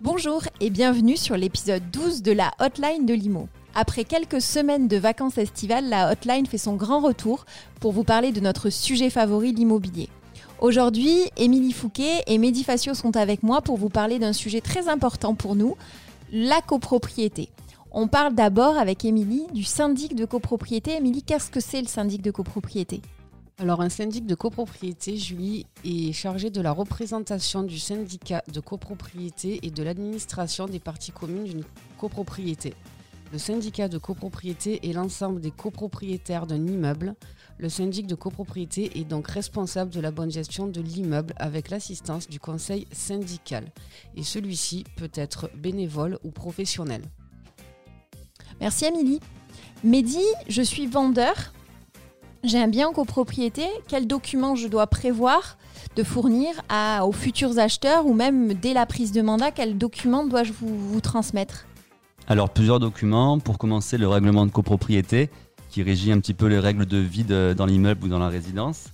Bonjour et bienvenue sur l'épisode 12 de la Hotline de Limo. Après quelques semaines de vacances estivales, la Hotline fait son grand retour pour vous parler de notre sujet favori, l'immobilier. Aujourd'hui, Émilie Fouquet et Mehdi Facio sont avec moi pour vous parler d'un sujet très important pour nous, la copropriété. On parle d'abord avec Émilie du syndic de copropriété. Émilie, qu'est-ce que c'est le syndic de copropriété? Alors un syndic de copropriété, Julie, est chargé de la représentation du syndicat de copropriété et de l'administration des parties communes d'une copropriété. Le syndicat de copropriété est l'ensemble des copropriétaires d'un immeuble. Le syndic de copropriété est donc responsable de la bonne gestion de l'immeuble avec l'assistance du conseil syndical. Et celui-ci peut être bénévole ou professionnel. Merci Amélie. Mehdi, je suis vendeur j'ai un bien en copropriété, quels documents je dois prévoir de fournir à, aux futurs acheteurs ou même dès la prise de mandat, quels documents dois-je vous, transmettre? Alors plusieurs documents. Pour commencer, le règlement de copropriété qui régit un petit peu les règles de vie dans l'immeuble ou dans la résidence.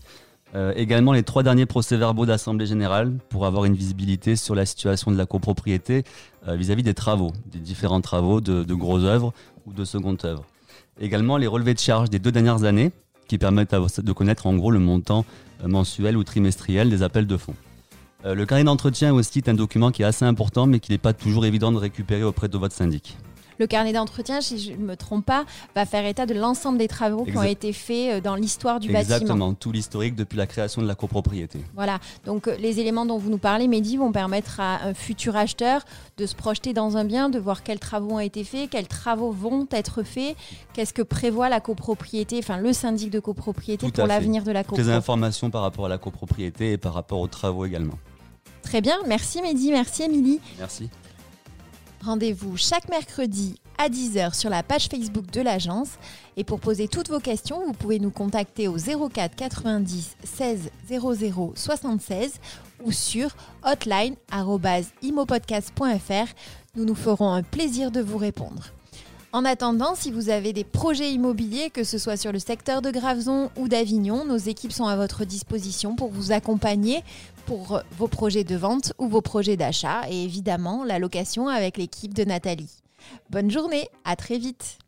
Euh, également les trois derniers procès-verbaux d'Assemblée générale pour avoir une visibilité sur la situation de la copropriété euh, vis-à-vis des travaux, des différents travaux de, de grosses œuvres ou de secondes œuvres. Également les relevés de charges des deux dernières années qui permettent de connaître en gros le montant euh, mensuel ou trimestriel des appels de fonds. Euh, le carnet d'entretien aussi est un document qui est assez important mais qui n'est pas toujours évident de récupérer auprès de votre syndic. Le carnet d'entretien, si je ne me trompe pas, va faire état de l'ensemble des travaux qui ont été faits euh, dans l'histoire du bâtiment. Exactement, tout l'historique depuis la création de la copropriété. Voilà, donc euh, les éléments dont vous nous parlez, Mehdi, vont permettre à un futur acheteur de se projeter dans un bien, de voir quels travaux ont été faits, quels travaux vont être faits, qu'est-ce que prévoit la copropriété, enfin le syndic de copropriété pour l'avenir de la copropriété. Des informations par rapport à la copropriété et par rapport aux travaux également. Très bien, merci Mehdi, merci Émilie. Merci. Rendez-vous chaque mercredi à 10h sur la page Facebook de l'agence. Et pour poser toutes vos questions, vous pouvez nous contacter au 04 90 16 00 76 ou sur hotline.imopodcast.fr. Nous nous ferons un plaisir de vous répondre. En attendant, si vous avez des projets immobiliers, que ce soit sur le secteur de Graveson ou d'Avignon, nos équipes sont à votre disposition pour vous accompagner pour vos projets de vente ou vos projets d'achat et évidemment la location avec l'équipe de Nathalie. Bonne journée, à très vite